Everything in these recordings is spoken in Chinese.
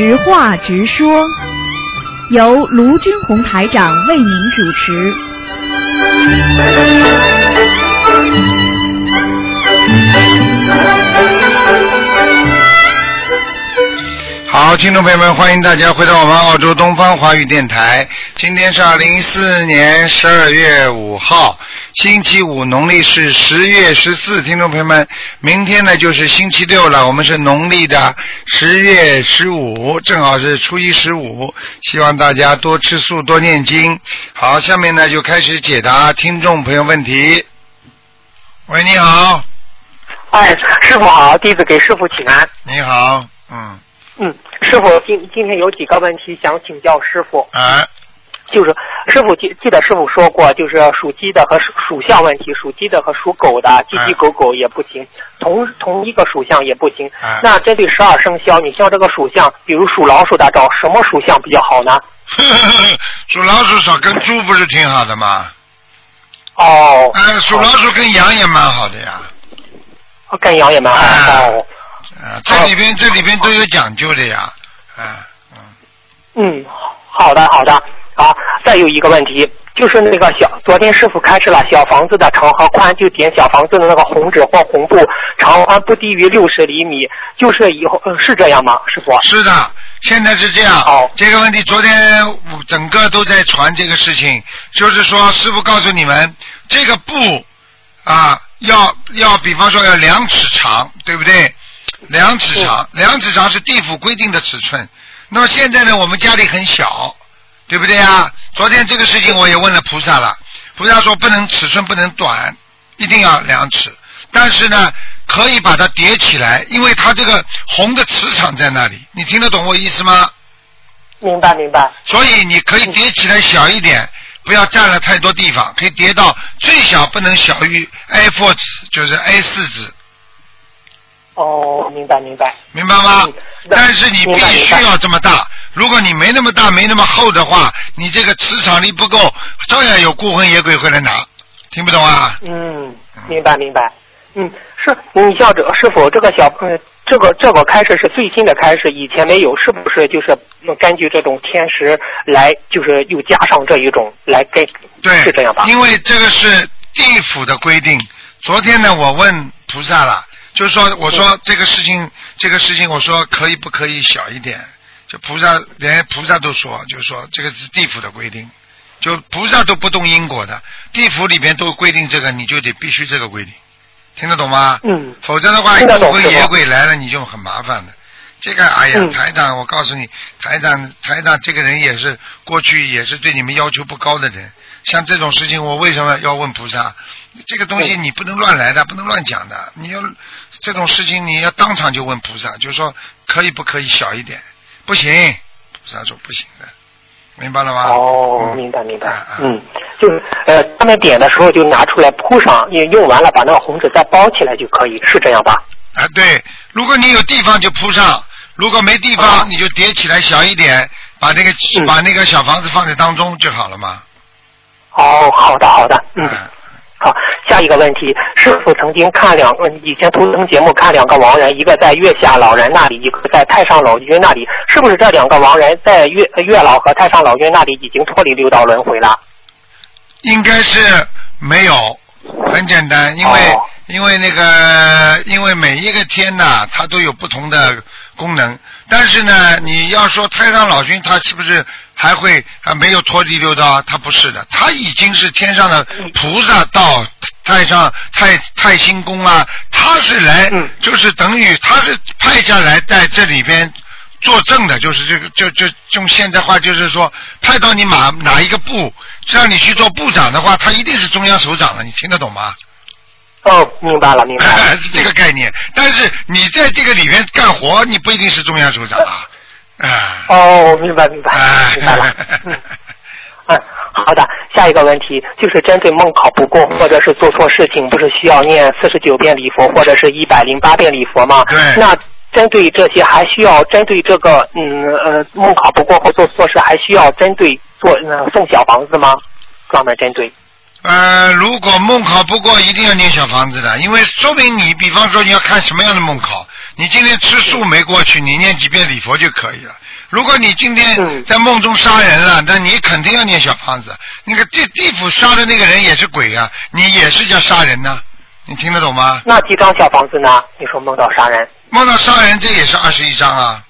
实话直说，由卢军红台长为您主持。好，听众朋友们，欢迎大家回到我们澳洲东方华语电台。今天是二零一四年十二月五号，星期五，农历是十月十四。听众朋友们，明天呢就是星期六了，我们是农历的十月十五，正好是初一十五。希望大家多吃素，多念经。好，下面呢就开始解答听众朋友问题。喂，你好，哎，师傅好，弟子给师傅请安。你好，嗯，嗯，师傅今今天有几个问题想请教师傅，哎，就是师傅记记得师傅说过，就是属鸡的和属属相问题，属鸡的和属狗的，鸡鸡狗狗也不行，同同一个属相也不行。哎那针对十二生肖，你像这个属相，比如属老鼠的，找什么属相比较好呢？属老鼠少跟猪不是挺好的吗？哦，哎，属老鼠跟羊也蛮好的呀。跟羊也蛮好。啊，这里边这里边都有讲究的呀。啊，嗯，嗯，好的好的。好，再有一个问题，就是那个小，昨天师傅开始了小房子的长和宽，就点小房子的那个红纸或红布，长宽不低于六十厘米，就是以后、呃、是这样吗，师傅？是的，现在是这样。好这个问题昨天我整个都在传这个事情，就是说师傅告诉你们，这个布啊，要要比方说要两尺长，对不对？两尺长，两尺长是地府规定的尺寸。那么现在呢，我们家里很小，对不对啊？昨天这个事情我也问了菩萨了，菩萨说不能尺寸不能短，一定要两尺。但是呢，可以把它叠起来，因为它这个红的磁场在那里。你听得懂我意思吗？明白明白。所以你可以叠起来小一点，不要占了太多地方，可以叠到最小不能小于 A4 纸，就是 A 四纸，哦，明白明白。明白吗嗯？但是你必须要这么大。如果你没那么大，没那么厚的话，你这个磁场力不够，照样有孤魂野鬼会来拿。听不懂啊？嗯，明白明白。嗯，是你像这个师傅这个小嗯。这个这个开始是最新的开始，以前没有，是不是就是嗯根据这种天时来，就是又加上这一种来跟对，是这样吧？因为这个是地府的规定。昨天呢，我问菩萨了，就是说，我说这个事情，这个事情，我说可以不可以小一点？就菩萨连菩萨都说，就是说这个是地府的规定，就菩萨都不动因果的，地府里边都规定这个，你就得必须这个规定，听得懂吗？嗯，否则的话，听得懂孤魂野鬼来了，你就很麻烦的。这个，哎呀，嗯台长，我告诉你，台长，台长这个人也是过去也是对你们要求不高的人。像这种事情，我为什么要问菩萨？这个东西嗯你不能乱来的，不能乱讲的。你要这种事情，你要当场就问菩萨，就说可以不可以小一点？不行，菩萨说不行的，明白了吗？哦，嗯明白明白嗯，就是呃，他们点的时候就拿出来铺上，用用完了把那个红纸再包起来就可以，是这样吧？啊，对，如果你有地方就铺上，如果没地方、啊你就叠起来小一点，把那个、嗯把那个小房子放在当中就好了嘛。哦，好的好的，嗯。啊好，下一个问题，师傅曾经看两，嗯，以前图腾节目看两个亡人，一个在月下老人那里，一个在太上老君那里，是不是这两个亡人在月月老和太上老君那里已经脱离六道轮回了？应该是没有，很简单，因为、哦因为那个因为每一个天呐，它都有不同的功能，但是呢，你要说太上老君他是不是还会还没有脱离六道？他不是的，他已经是天上的菩萨到太上太太星宫啊，他是来、嗯就是等于他是派下来在这里边。作证的，就是这个，就就用现在话就是说，派到你哪哪一个部，让你去做部长的话，他一定是中央首长了，你听得懂吗？哦，明白了，明白了。是这个概念。但是你在这个里面干活，你不一定是中央首长啊。啊。哦，明白明白哎明白了。嗯，嗯，好的。下一个问题就是针对梦考不过或者是做错事情，不是需要念四十九遍礼佛或者是一百零八遍礼佛吗？对那针对这些，还需要针对这个嗯呃梦考不过或做错事，还需要针对做呃送小房子吗？专门针对。呃，如果梦考不过，一定要念小房子的，因为说明你，比方说你要看什么样的梦考，你今天吃素没过去，你念几遍礼佛就可以了。如果你今天嗯在梦中杀人了，那你肯定要念小房子。那个地地府杀的那个人也是鬼啊，你也是叫杀人呐、你听得懂吗？那几张小房子呢？你说梦到杀人，梦到杀人，这也是二十一张啊。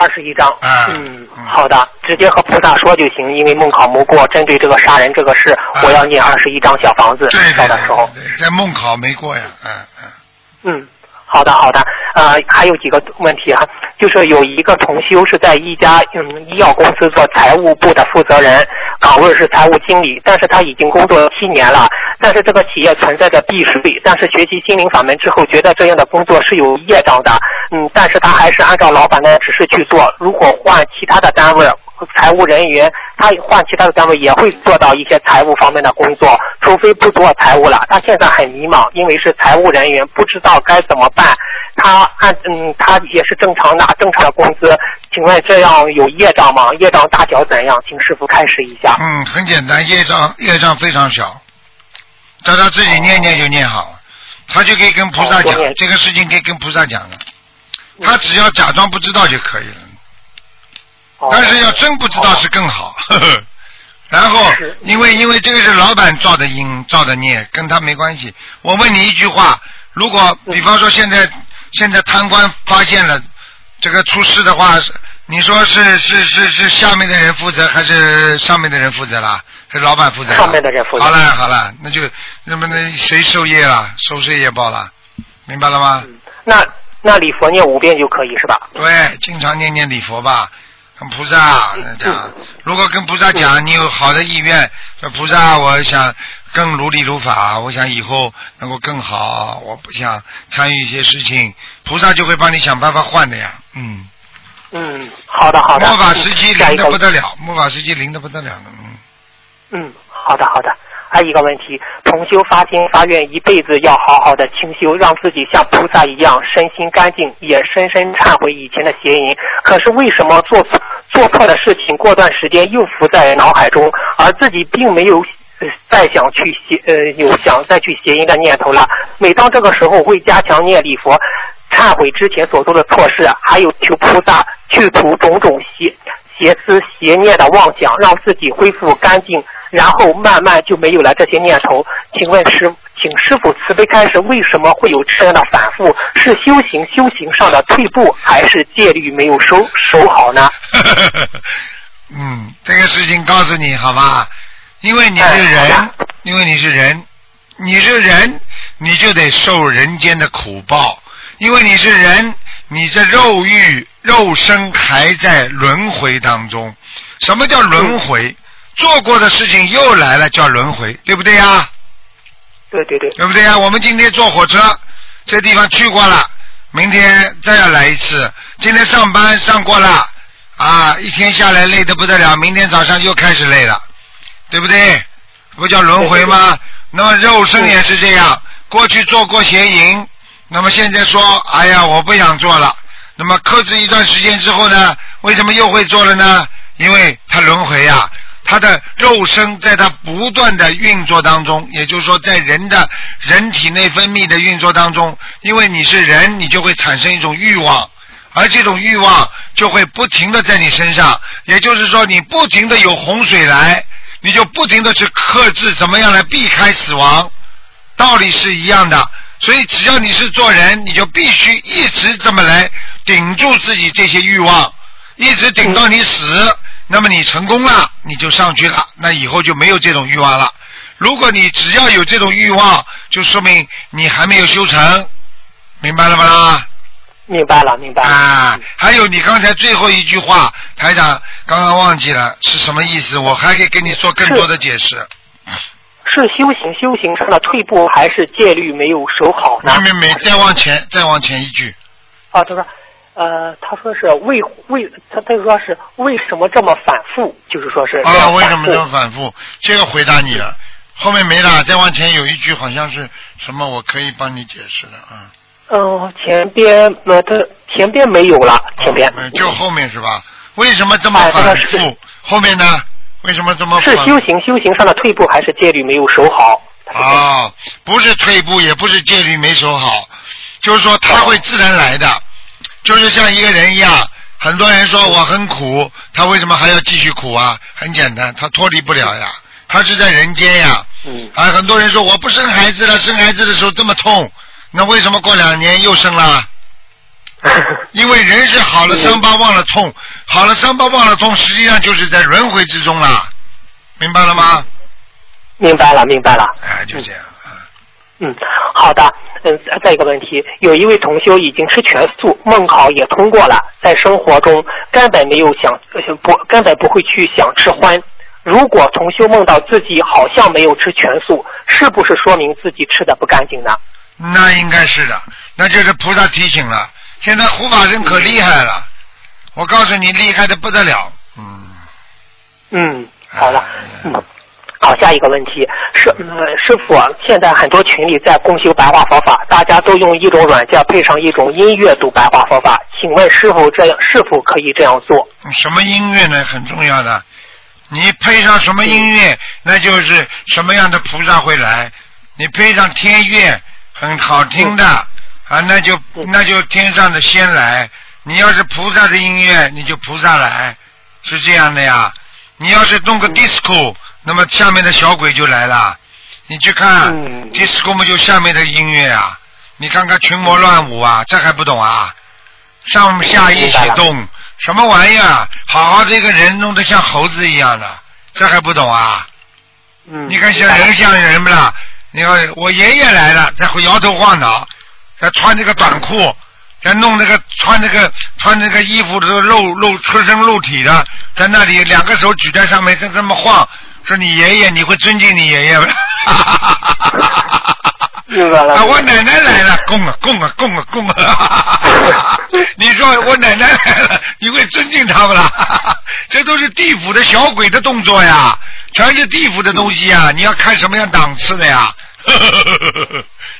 二十一张。啊嗯嗯，好的，直接和菩萨说就行，因为梦考没过，针对这个杀人这个事，啊我要念二十一张小房子。对对烧的时候。在梦考没过呀，嗯嗯。嗯，好的好的，呃，还有几个问题哈、就是有一个同修是在一家嗯医药公司做财务部的负责人，岗位是财务经理，但是他已经工作七年了，但是这个企业存在着避税，但是学习心灵法门之后，觉得这样的工作是有业障的，嗯，但是他还是按照老板的指示去做，如果换其他的单位。财务人员，他换其他的单位也会做到一些财务方面的工作，除非不做财务了。他现在很迷茫，因为是财务人员，不知道该怎么办。他按嗯，他也是正常拿正常的工资，请问这样有业障吗？业障大小怎样？请师傅开始一下。嗯，很简单，业障业障非常小，叫他自己念念就念好了，他就可以跟菩萨讲哦，这个事情可以跟菩萨讲的，他只要假装不知道就可以了。哦但是要真不知道是更好。呵呵 然后，因为因为这个是老板造的因，造的孽，跟他没关系。我问你一句话：如果比方说现在现在贪官发现了这个出事的话，你说是是是是下面的人负责，还是上面的人负责啦？还是老板负责？上面的人负责好了好了，那就那么那谁受业了？收税业报了？明白了吗？那那礼佛念五遍就可以是吧？对，经常念念礼佛吧，跟菩萨讲。如果跟菩萨讲，你有好的意愿，说菩萨，我想更如理如法，我想以后能够更好，我不想参与一些事情，菩萨就会帮你想办法换的呀。嗯，嗯，好的好的。末法时期灵的不得了，末法时期灵的不得了的。嗯，嗯，好的好的。还有一个问题，同修发心发愿一辈子要好好的清修，让自己像菩萨一样身心干净，也深深忏悔以前的邪淫。可是为什么做做错的事情，过段时间又浮在脑海中，而自己并没有再想去邪呃有想再去邪淫的念头了？每当这个时候，会加强念礼佛，忏悔之前所做的错事，还有求菩萨去除种种邪邪思邪念的妄想，让自己恢复干净，然后慢慢就没有了这些念头。请问师，请师傅慈悲开示，为什么会有这样的反复？是修行修行上的退步，还是戒律没有守守好呢？嗯，这个事情告诉你好吧，因为你是哎人因为你是人，你是人，你就得受人间的苦报，因为你是人，你这肉欲肉身还在轮回当中。什么叫轮回？做过的事情又来了，叫轮回，对不对呀？对对对，对不对呀？我们今天坐火车，这地方去过了，明天再要来一次。今天上班上过了，啊，一天下来累得不得了，明天早上又开始累了，对不对？不叫轮回吗？那么肉身也是这样，过去做过邪淫，那么现在说，哎呀，我不想做了。那么克制一段时间之后呢，为什么又会做了呢？因为它轮回呀、他的肉身在他不断的运作当中，也就是说，在人的人体内分泌的运作当中，因为你是人，你就会产生一种欲望，而这种欲望就会不停的在你身上，也就是说，你不停的有洪水来，你就不停的去克制怎么样来避开死亡，道理是一样的。所以，只要你是做人，你就必须一直这么来顶住自己这些欲望，一直顶到你死。那么你成功了，你就上去了，那以后就没有这种欲望了。如果你只要有这种欲望，就说明你还没有修成，明白了吗啦？明白了明白了。啊，还有你刚才最后一句话，台长刚刚忘记了是什么意思，我还可以给你做更多的解释。是修行修行上的退步，还是戒律没有守好呢？没没没，再往前，再往前一句。啊，他说，呃，他说是为为他他说是为什么这么反复？就是说是这啊，为什么这么反复？这个回答你了，后面没了，再往前有一句好像是什么，我可以帮你解释的啊。嗯、前边呃，他前边没有了，前边、嗯就后面是吧？为什么这么反是复？后面呢？为什么这么是？修行修行上的退步，还是戒律没有守好？啊，不是退步，也不是戒律没守好，就是说他会自然来的，就是像一个人一样。很多人说我很苦，他为什么还要继续苦啊？很简单，他脱离不了呀，他是在人间呀。嗯啊，很多人说我不生孩子了，生孩子的时候这么痛，那为什么过两年又生了？因为人是好了伤疤忘了痛，好了伤疤忘了痛，实际上就是在轮回之中啦，明白了吗？明白了，明白了。哎，就这样。嗯，好的。嗯，再一个问题，有一位同修已经吃全素，梦考也通过了，在生活中根本没有想呃不根本不会去想吃荤。如果同修梦到自己好像没有吃全素，是不是说明自己吃的不干净呢？那应该是的，那就是菩萨提醒了。现在护法神可厉害了，我告诉你，厉害的不得了。嗯。嗯，好了哎。嗯，好，下一个问题是，呃，师傅，现在很多群里在共修白话佛法，大家都用一种软件配上一种音乐读白话佛法，请问师傅这样是否可以这样做？什么音乐呢？很重要的。你配上什么音乐，那就是什么样的菩萨会来。你配上天乐，很好听的啊，那就那就天上的仙来。你要是菩萨的音乐，你就菩萨来，是这样的呀。你要是弄个 disco，那么下面的小鬼就来了。你去看、嗯 disco 嘛，就下面的音乐啊。你看看群魔乱舞啊，这还不懂啊？上下一起动，什么玩意儿？好好的一个人弄得像猴子一样的，这还不懂啊？嗯，你看像人像人不啦？你看我爷爷来了，在会摇头晃脑，在穿这个短裤，在弄那个穿那个穿那个衣服都露露出身露体的，在那里两个手举在上面，在这么晃，说你爷爷，你会尊敬你爷爷吗？明白了。啊，我奶奶来了，供啊供啊供啊供啊！你说我奶奶来了，你会尊敬他们了？这都是地府的小鬼的动作呀，全是地府的东西呀！你要看什么样档次的呀？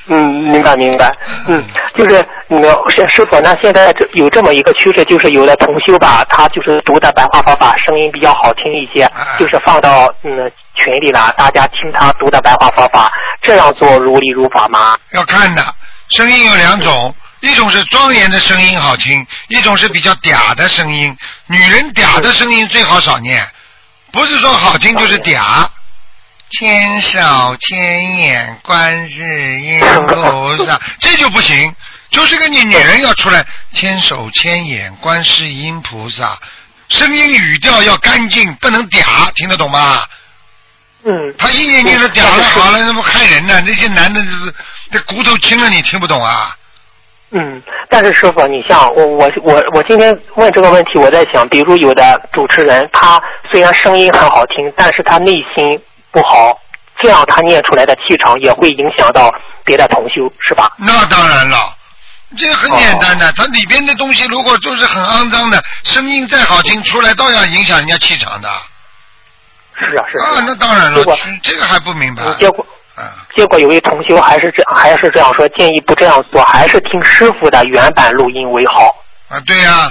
嗯，明白明白。嗯，就是你们师师傅，那现在这有这么一个趋势，就是有的同修吧，他就是读的白话佛法声音比较好听一些哎，就是放到嗯群里了，大家听他读的白话佛法，这样做如理如法吗？要看的，声音有两种，一种是庄严的声音好听，一种是比较嗲的声音。女人嗲的声音最好少念，不是说好听就是嗲。千手千眼观世音菩萨，这就不行。就是个你女人要出来，千手千眼观世音菩萨，声音语调要干净，不能嗲，听得懂吗？嗯，他一年年的嗲了好了，那不害人呢？那些男的这这骨头轻了，你听不懂啊？嗯，但是师傅，你像我我我我今天问这个问题，我在想，比如有的主持人，他虽然声音很好听，但是他内心不好，这样他念出来的气场也会影响到别的同修，是吧？那当然了，这个很简单的，它里边的东西如果都是很肮脏的，声音再好听，出来照样影响人家气场的。是啊，是啊。啊，那当然了这个还不明白嗯。结果啊，结果有位同修还是这还是这样说，建议不这样做，还是听师傅的原版录音为好。啊，对呀、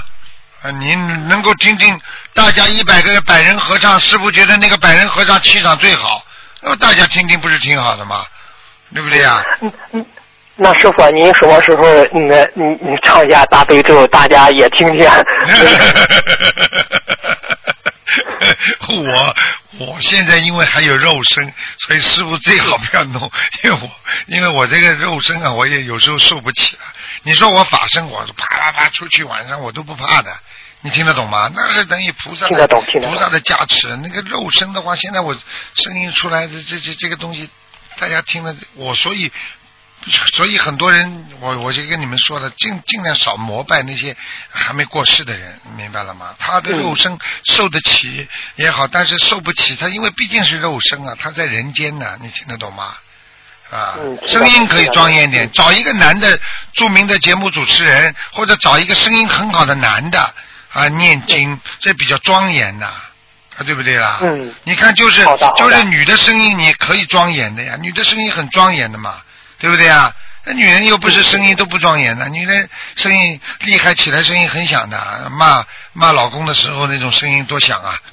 啊，你能够听听大家一百个百人合唱，师傅觉得那个百人合唱气场最好，那么大家听听不是挺好的吗？对不对呀、嗯嗯。那师傅，您什么时候你你你唱一下大悲咒，大家也听听？我我现在因为还有肉身，所以师傅最好不要弄，因为我因为我这个肉身啊，我也有时候受不起了。你说我法身，我啪啪啪出去晚上我都不怕的，你听得懂吗？那是等于菩萨的菩萨的加持。那个肉身的话，现在我声音出来的这这这个东西，大家听了我所以。所以很多人，我我就跟你们说了，尽尽量少膜拜那些还没过世的人，明白了吗？他的肉身受得起也好，但是受不起，他因为毕竟是肉身啊，他在人间呢，你听得懂吗？啊嗯，声音可以庄严点，嗯找一个男的著名的节目主持人，或者找一个声音很好的男的啊念经，这比较庄严呐、啊，对不对啦？嗯你看，就是就是女的声音，你可以庄严的呀，女的声音很庄严的嘛，对不对啊？那女人又不是声音都不庄严的，女人声音厉害起来，声音很响的，骂骂老公的时候那种声音多响啊！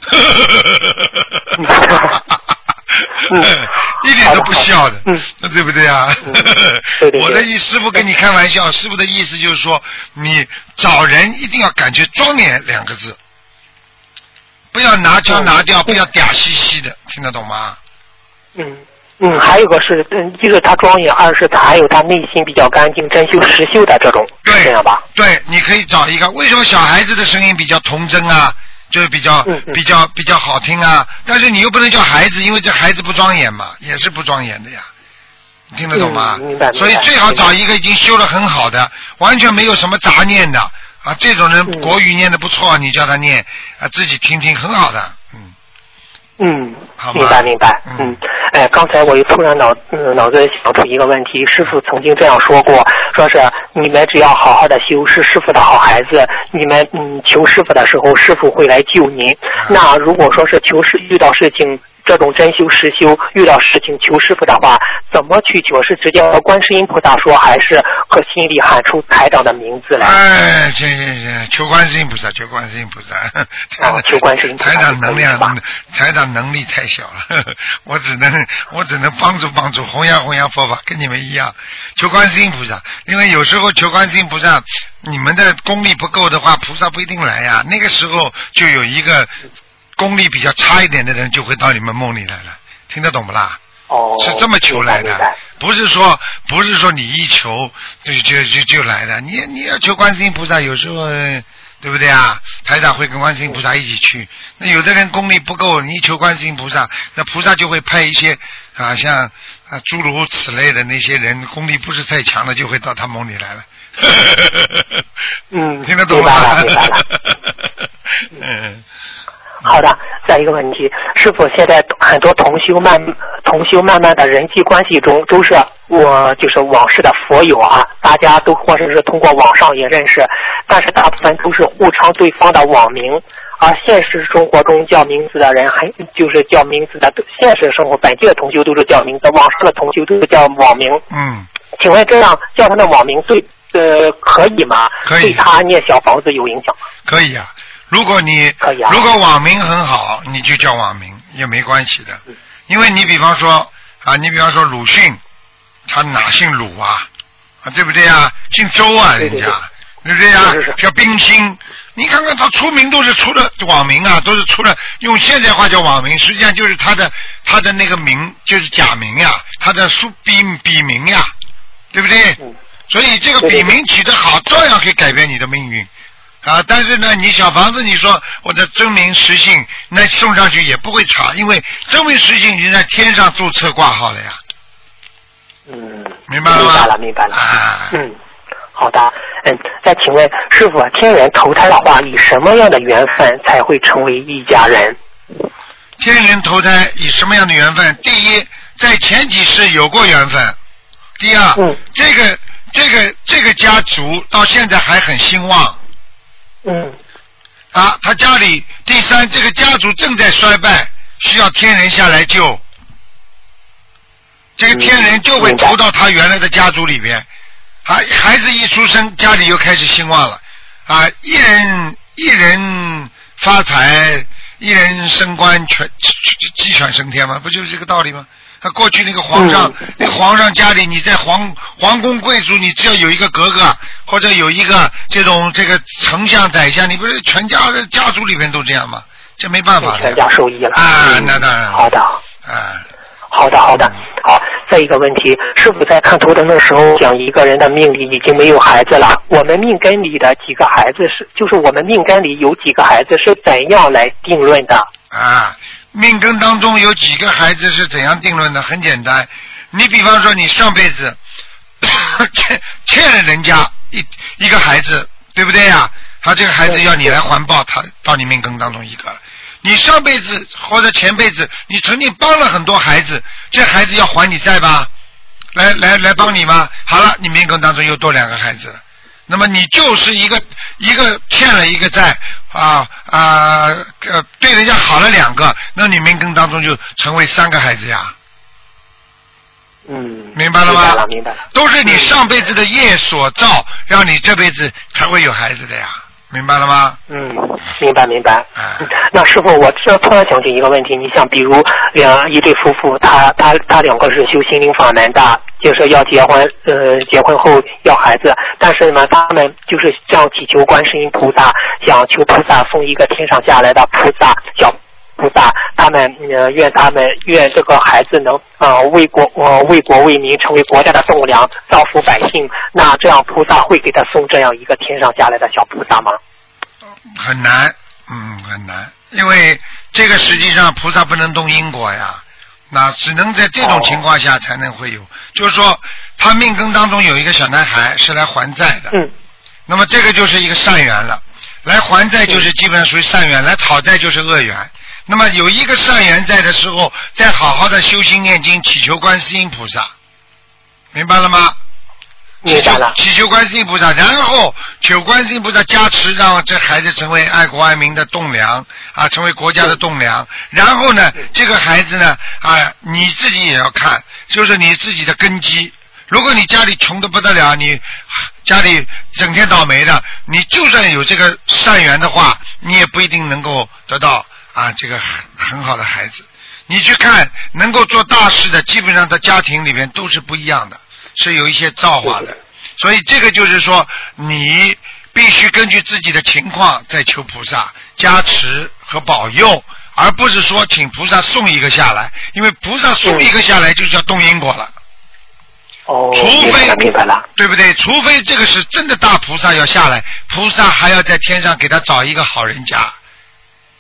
嗯 一点都不笑的，嗯对不对啊？嗯对对 对我的意师傅跟你开玩笑，师傅的意思就是说，你找人一定要感觉庄严两个字，不要拿胶嗯拿调，不要嗲兮兮的，听得懂吗？嗯嗯，还有个是，嗯，一是他庄严，二是他还有他内心比较干净、真修实修的这种，对这样吧？对，你可以找一个。为什么小孩子的声音比较童真啊？就是比较、比较比较好听啊，但是你又不能叫孩子，因为这孩子不庄严嘛，也是不庄严的呀。你听得懂吗？所以最好找一个已经修得很好的，完全没有什么杂念的。啊，这种人嗯。国语念的不错，你叫他念啊，自己听听很好的，嗯。嗯好，明白明白。嗯嗯，哎，刚才我又突然脑嗯脑子里想出一个问题，师傅曾经这样说过，说是你们只要好好的修，是师傅的好孩子，你们嗯求师傅的时候，师傅会来救您。啊那如果说是求师遇到事情。这种真修实修，遇到事情求师傅的话，怎么去求？是直接和观世音菩萨说，还是和心里喊出台长的名字来？哎，行行行，求观世音菩萨，求观世音菩萨。求观世音菩萨台长能量，台长能力太小了，我只能我只能帮助帮助，弘扬弘扬佛法，跟你们一样，求观世音菩萨。因为有时候求观世音菩萨，你们的功力不够的话，菩萨不一定来呀。那个时候就有一个功力比较差一点的人就会到你们梦里来了，听得懂不啦？哦，是这么求来的不是说不是说你一求就就就就来的，你你要求观世音菩萨，有时候呃对不对啊？台长会跟观世音菩萨一起去。那有的人功力不够，你一求观世音菩萨，那菩萨就会派一些啊像啊诸如此类的那些人，功力不是太强的，就会到他梦里来了。嗯 听得懂吗？嗯，好的，再一个问题，师傅，现在很多同修慢同修慢慢的人际关系中，都是我就是往事的佛友啊，大家都或者是通过网上也认识，但是大部分都是互称对方的网名，而现实生活中叫名字的人还就是叫名字的，现实生活本地的同修都是叫名字，网上的同修都是叫网名。嗯，请问这样叫他的网名对呃可以吗？可以对他念小房子有影响吗？可以啊。如果你啊如果网名很好，你就叫网名也没关系的，嗯因为你比方说啊，你比方说鲁迅，他哪姓鲁啊？啊，对不对啊？姓周啊，人家对不对啊？叫冰心，你看看他出名都是出了网名啊，都是出了用现代话叫网名，实际上就是他的他的那个名就是假名呀，他的书笔笔名呀，对不对？嗯所以这个笔名起得好，照样可以改变你的命运。啊，但是呢，你小房子，你说我的真名实姓，那送上去也不会查，因为真名实姓已经在天上注册挂号了呀，嗯，明白了吗？明白了，明白了。啊，嗯，好的。嗯，再请问师傅，天人投胎的话，以什么样的缘分才会成为一家人？天人投胎以什么样的缘分？第一，在前几世有过缘分；第二，嗯这个这个这个家族到现在还很兴旺嗯啊。他家里第三，这个家族正在衰败，需要天人下来救。这个天人就会投到他原来的家族里边，孩，孩子一出生，家里又开始兴旺了，啊，一人一人发财，一人升官，全鸡犬升天吗？不就是这个道理吗？他过去那个皇上，嗯那个皇上家里，你在皇皇宫贵族，你只要有一个格格，或者有一个这种这个丞相、宰相，你不是全家的家族里面都这样吗？这没办法的全家受益了。啊嗯那当然好的，啊。好的，好的。好，再一个问题，师傅在看图腾的时候讲一个人的命里已经没有孩子了，我们命根里的几个孩子是，就是我们命根里有几个孩子是怎样来定论的？啊，命根当中有几个孩子是怎样定论的？很简单，你比方说你上辈子欠 欠了人家一一个孩子，对不对呀？他这个孩子要你来还报，他到你命根当中一个了。你上辈子或者前辈子，你曾经帮了很多孩子，这孩子要还你债吧？来来来帮你吗？好了，你命根当中又多两个孩子了。那么你就是一个一个欠了一个债啊啊呃对人家好了两个，那你命根当中就成为三个孩子呀，嗯，明白了吗？明白了，明白了。都是你上辈子的业所造，让你这辈子才会有孩子的呀。明白了吗？嗯，明白明白。哎嗯那师傅，我这突然想起一个问题，你像比如两一对夫妇，他他他两个是修心灵法门的，就是要结婚，呃，结婚后要孩子，但是呢，他们就是这样祈求观世音菩萨，想求菩萨送一个天上下来的菩萨小。菩萨，他们呃愿他们愿这个孩子能呃为国呃为国为民，成为国家的栋梁，造福百姓。那这样菩萨会给他送这样一个天上下来的小菩萨吗？很难，嗯，很难，因为这个实际上菩萨不能动因果呀，那只能在这种情况下才能会有，就是说他命根当中有一个小男孩是来还债的，嗯那么这个就是一个善缘了，来还债就是基本上属于善缘，来讨债就是恶缘。那么有一个善缘在的时候，再好好的修心念经，祈求观世音菩萨，明白了吗？明白了。祈求观世音菩萨，然后求观世音菩萨加持，让这孩子成为爱国爱民的栋梁啊，成为国家的栋梁。然后呢，这个孩子呢啊，你自己也要看，就是你自己的根基。如果你家里穷的不得了，你家里整天倒霉的，你就算有这个善缘的话，你也不一定能够得到啊这个很很好的孩子。你去看能够做大事的，基本上在家庭里面都是不一样的，是有一些造化的。所以这个就是说，你必须根据自己的情况再求菩萨加持和保佑，而不是说请菩萨送一个下来，因为菩萨送一个下来就叫动因果了。哦，除非。对不对？除非这个是真的大菩萨要下来，菩萨还要在天上给他找一个好人家，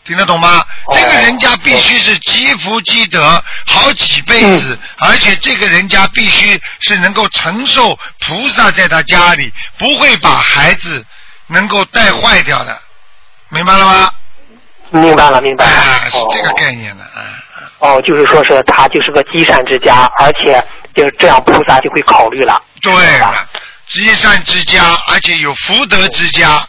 听得懂吗？哦这个人家必须是积福积德好几辈子，而且这个人家必须是能够承受菩萨在他家里，不会把孩子能够带坏掉的，明白了吗？明白了，明白了。啊，是这个哦概念的啊。啊哦，就是说是他就是个积善之家，而且就是这样，菩萨就会考虑了。对积善之家，而且有福德之家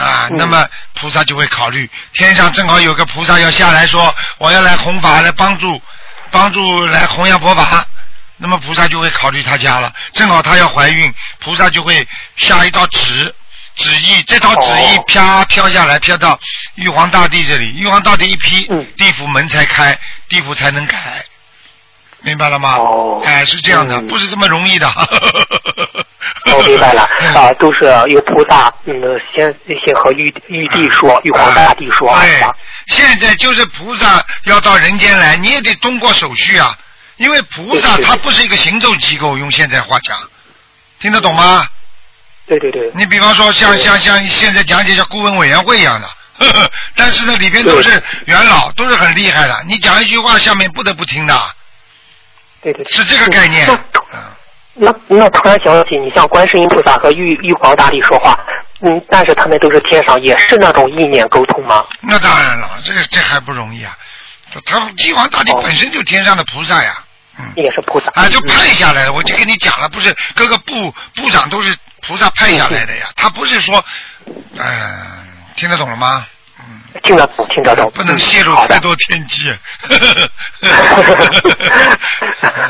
啊，嗯那么菩萨就会考虑，天上正好有个菩萨要下来说，我要来弘法，来帮助帮助来弘扬佛法。那么菩萨就会考虑他家了，正好他要怀孕，菩萨就会下一道旨旨意，这道旨意哦啪飘下来，飘到玉皇大帝这里，玉皇大帝一批，嗯地府门才开，地府才能改，明白了吗？哦哎，是这样的，嗯不是这么容易的。我明白了，啊，都是由菩萨，嗯，先先和玉玉帝说，玉皇大帝说，是对？，现在就是菩萨要到人间来，你也得通过手续啊，因为菩萨他不是一个行政机构，用现在话讲，听得懂吗？对对对，你比方说像像像现在讲解像顾问委员会一样的，呵呵但是呢里边都是元老，都是很厉害的，你讲一句话，下面不得不听的，对对对，是这个概念那那突然想起，你像观世音菩萨和玉玉皇大帝说话，嗯，但是他们都是天上，也是那种意念沟通吗？那当然了，这这还不容易啊，他他玉皇大帝哦本身就天上的菩萨呀，嗯。也是菩萨啊，就派下来的，我就跟你讲了，不是各个部部长都是菩萨派下来的呀，他不是说，嗯、听得懂了吗？嗯，听得懂，听得懂，不能泄露太多天机。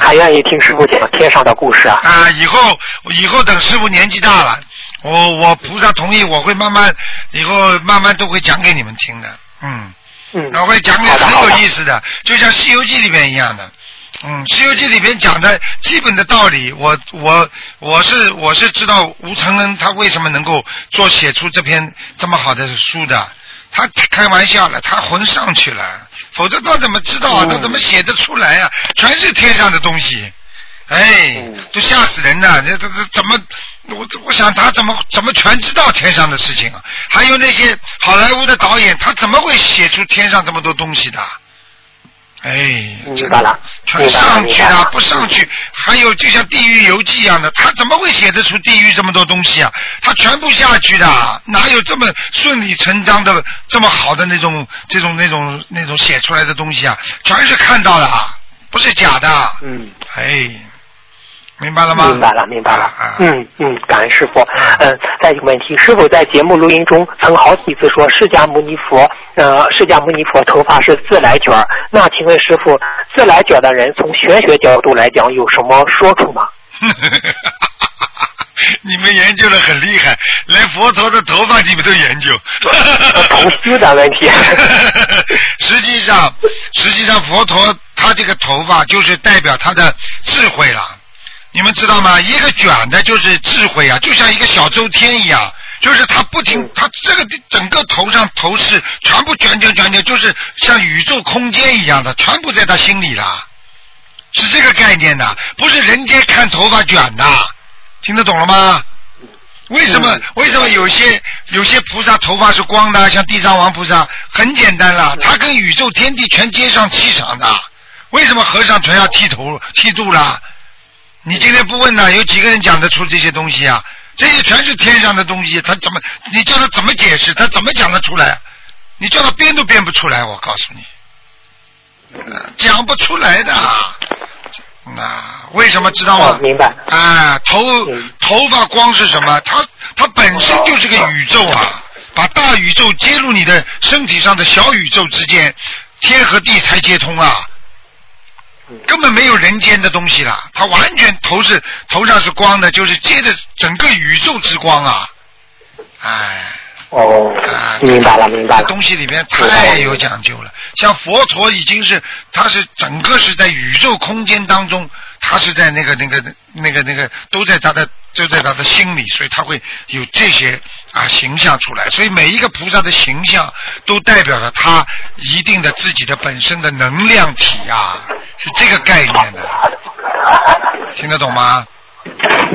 还愿意听师傅讲天上的故事啊？啊，以后以后等师傅年纪大了，我我菩萨同意，我会慢慢以后慢慢都会讲给你们听的，嗯。嗯，我会讲点好的好的很有意思的，就像《西游记》里面一样的。嗯，《西游记》里边讲的基本的道理，我我我是我是知道吴承恩他为什么能够做写出这篇这么好的书的。他开玩笑了，他魂上去了，否则他怎么知道啊？嗯他怎么写得出来啊？全是天上的东西，哎嗯，都吓死人了！这这这怎么？我我想他怎么怎么全知道天上的事情啊？还有那些好莱坞的导演，他怎么会写出天上这么多东西的？哎，明白了全上去明白了不上去。还有就像《地狱游记》一样的，他怎么会写得出地狱这么多东西啊？他全部下去的，哪有这么顺理成章的这么好的那种这种那种那种写出来的东西啊？全是看到的，不是假的。嗯。哎，明白了吗？明白了，明白了。嗯嗯，感恩师傅。啊嗯，再一个问题，师傅在节目录音中曾好几次说释迦牟尼佛，呃，释迦牟尼佛头发是自来卷儿。那请问师傅，自来卷的人从玄学角度来讲有什么说处吗？你们研究的很厉害，连佛陀的头发你们都研究。同修的问题。实际上，实际上佛陀他这个头发就是代表他的智慧了。你们知道吗？一个卷的就是智慧啊，就像一个小周天一样，就是他不停，他这个整个头上头饰全部卷卷卷卷，就是像宇宙空间一样的，全部在他心里了，是这个概念的，不是人间看头发卷的，听得懂了吗？为什么？为什么有些有些菩萨头发是光的，像地藏王菩萨，很简单了，他跟宇宙天地全接上气场的。为什么和尚全要剃头剃度了？你今天不问呢？有几个人讲得出这些东西啊？这些全是天上的东西，他怎么？你叫他怎么解释？他怎么讲得出来？你叫他编都编不出来，我告诉你，讲不出来的。那为什么知道吗？明白。啊，头头发光是什么？它它本身就是个宇宙啊，把大宇宙接入你的身体上的小宇宙之间，天和地才接通啊。根本没有人间的东西了，他完全头是头上是光的，就是接着整个宇宙之光啊！哎，哦，明白了，明白了。东西里面太有讲究了，像佛陀已经是，他是整个是在宇宙空间当中，他是在那个那个那个那个都在他的就在他的心里，所以他会有这些啊形象出来，所以每一个菩萨的形象都代表了他一定的自己的本身的能量体啊。是这个概念的，听得懂吗？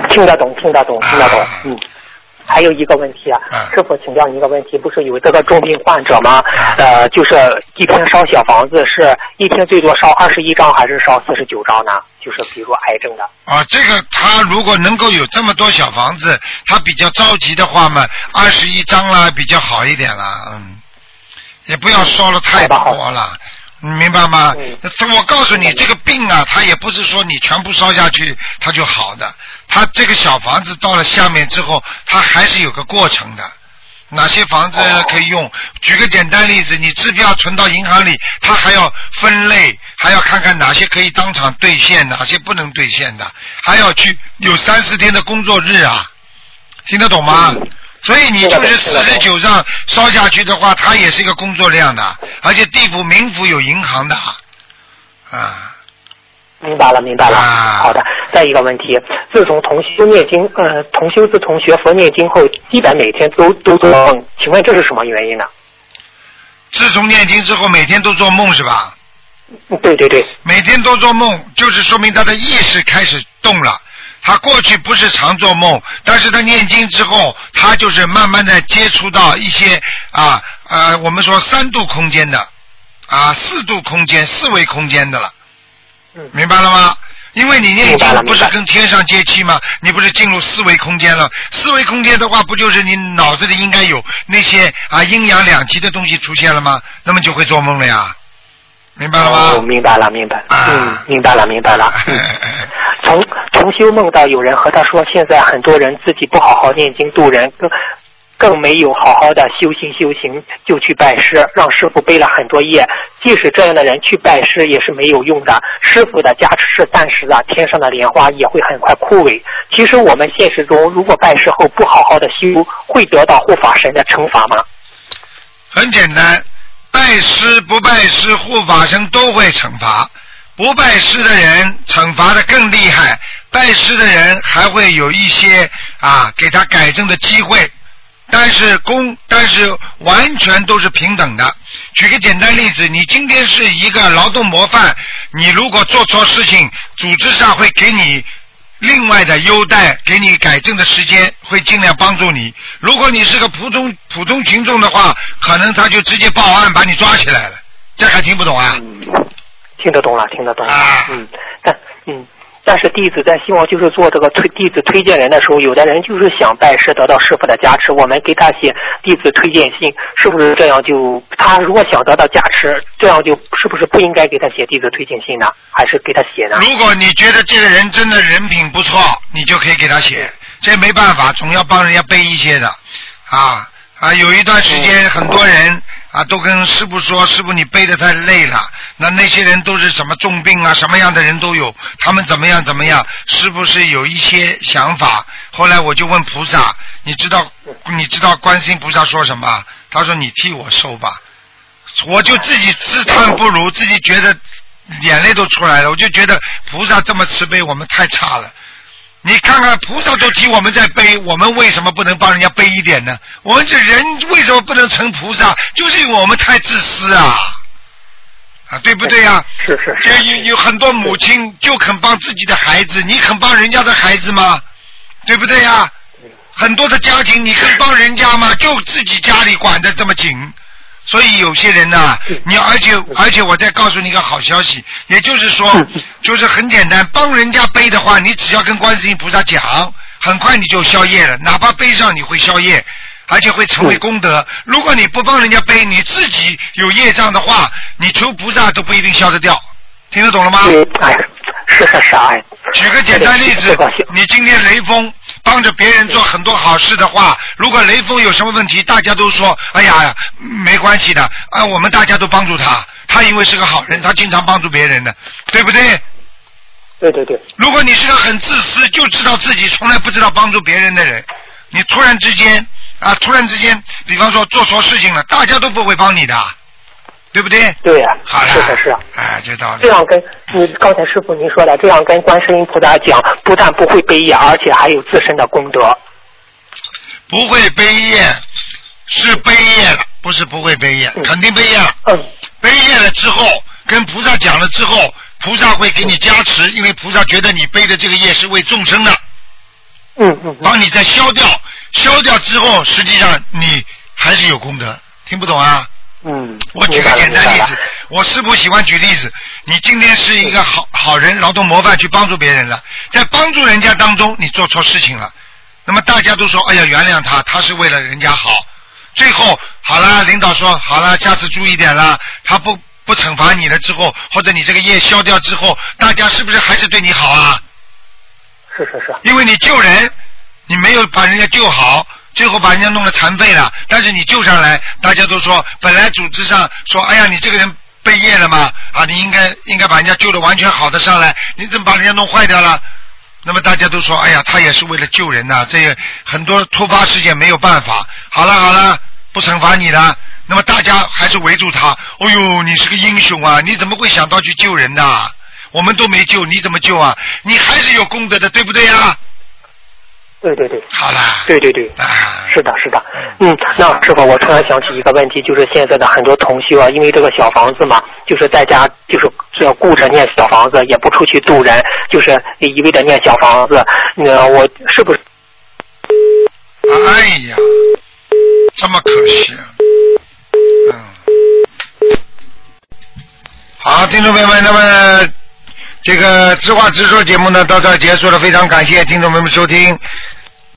听得懂，听得懂，听得懂。嗯，还有一个问题啊，师傅，请教你一个问题，不是有这个重病患者吗？呃，就是一天烧小房子，是一天最多烧二十一张，还是烧四十九张呢？就是比如癌症的。啊，这个他如果能够有这么多小房子，他比较着急的话嘛，二十一张啦比较好一点啦，嗯，也不要烧了太多了。你明白吗？我告诉你，这个病啊，它也不是说你全部烧下去它就好的。它这个小房子到了下面之后，他还是有个过程的。哪些房子可以用？举个简单例子，你支票存到银行里，他还要分类，还要看看哪些可以当场兑现，哪些不能兑现的，还要去有三四天的工作日啊，听得懂吗？所以你就是四十九张烧下去的话，它也是一个工作量的，而且地府、冥府有银行的，啊。明白了，明白了。好的，再一个问题，自从同修念经，呃，同修自从学佛念经后，基本每天都都做梦，请问这是什么原因呢？自从念经之后，每天都做梦是吧？对对对。每天都做梦，就是说明他的意识开始动了。他过去不是常做梦，但是他念经之后，他就是慢慢的接触到一些啊呃，我们说三度空间的啊四度空间、四维空间的了，明白了吗？因为你念经不是跟天上接气吗？你不是进入四维空间了？四维空间的话，不就是你脑子里应该有那些啊阴阳两极的东西出现了吗？那么就会做梦了呀。明白了吗？明白了，明白了。嗯，明白了，明白了。从从修梦到有人和他说，现在很多人自己不好好念经度人，更没有好好的修行修行，就去拜师，让师傅背了很多业。即使这样的人去拜师也是没有用的，师傅的加持是暂时的，天上的莲花也会很快枯萎。其实我们现实中，如果拜师后不好好的修，会得到护法神的惩罚吗？很简单。拜师不拜师，护法神都会惩罚。不拜师的人惩罚的更厉害，拜师的人还会有一些啊给他改正的机会。但是公，但是完全都是平等的。举个简单例子，你今天是一个劳动模范，你如果做错事情，组织上会给你。另外的优待，给你改正的时间，会尽量帮助你。如果你是个普通普通群众的话，可能他就直接报案把你抓起来了。这还听不懂啊？听得懂了，听得懂了。嗯，但嗯。但是弟子在希望就是做这个推弟子推荐人的时候，有的人就是想拜师得到师傅的加持，我们给他写弟子推荐信，是不是这样就他如果想得到加持，这样就是不是不应该给他写弟子推荐信呢？还是给他写呢？如果你觉得这个人真的人品不错，你就可以给他写，这没办法，总要帮人家背一些的啊啊！有一段时间很多人啊，都跟师傅说，师傅你背的太累了。那那些人都是什么重病啊，什么样的人都有，他们怎么样怎么样？师傅是有一些想法。后来我就问菩萨，你知道你知道观世音菩萨说什么？他说你替我受吧。我就自己自叹不如，自己觉得眼泪都出来了。我就觉得菩萨这么慈悲，我们太差了。你看看菩萨都替我们在背，我们为什么不能帮人家背一点呢？我们这人为什么不能成菩萨？就是因为我们太自私啊！啊，对不对呀、是是这有有很多母亲就肯帮自己的孩子，你肯帮人家的孩子吗？对不对呀、很多的家庭，你肯帮人家吗？就自己家里管的这么紧，所以有些人呐、你而且而且我再告诉你一个好消息，也就是说，就是很简单，帮人家背的话，你只要跟观世音菩萨讲，很快你就消业了，哪怕背上你会消业。而且会成为功德。如果你不帮人家背，你自己有业障的话，你求菩萨都不一定消得掉。听得懂了吗？嗯，哎，是是是，哎。举个简单例子你今天雷锋帮着别人做很多好事的话，如果雷锋有什么问题，大家都说，哎呀，没关系的，啊，我们大家都帮助他，他因为是个好人，他经常帮助别人的，对不对？对对对，如果你是个很自私，就知道自己从来不知道帮助别人的人，你突然之间啊，突然之间，比方说做错事情了，大家都不会帮你的，对不对？对呀、好，是的是啊。哎，这道理这。样跟你刚才师傅您说的，这样跟观世音菩萨讲，不但不会背业，而且还有自身的功德。不会背业，是背业了，不是不会背业，嗯肯定背业了。嗯，背业了之后，跟菩萨讲了之后，菩萨会给你加持，因为菩萨觉得你背的这个业是为众生的，嗯嗯嗯，帮你再消掉，消掉之后，实际上你还是有功德。听不懂啊？嗯，我举个简单例子我师傅喜欢举例子。你今天是一个好好人，劳动模范去帮助别人了，在帮助人家当中，你做错事情了，那么大家都说，哎呀，原谅他，他是为了人家好。最后好了，领导说好了，下次注意点了，他不不惩罚你了之后，或者你这个业消掉之后，大家是不是还是对你好啊？是是是，因为你救人，你没有把人家救好，最后把人家弄得残废了，但是你救上来，大家都说本来组织上说，哎呀，你这个人背业了嘛，啊，你应该应该把人家救的完全好的上来，你怎么把人家弄坏掉了？那么大家都说，哎呀，他也是为了救人呐、这也很多突发事件没有办法。好了好了，不惩罚你了。那么大家还是围住他。哦呦，你是个英雄啊！你怎么会想到去救人呐、我们都没救，你怎么救啊？你还是有功德的，对不对啊？对对对，好了，对对对。啊，是的，是的，嗯，那师傅，我突然想起一个问题，就是现在的很多同修啊，因为这个小房子嘛，就是在家就是只要顾着念小房子，也不出去渡人，就是一味的念小房子，那我是不是？哎呀，这么可惜啊！嗯，好，听众朋友们，那么这个知话直说节目呢到这儿结束了，非常感谢听众朋友们收听。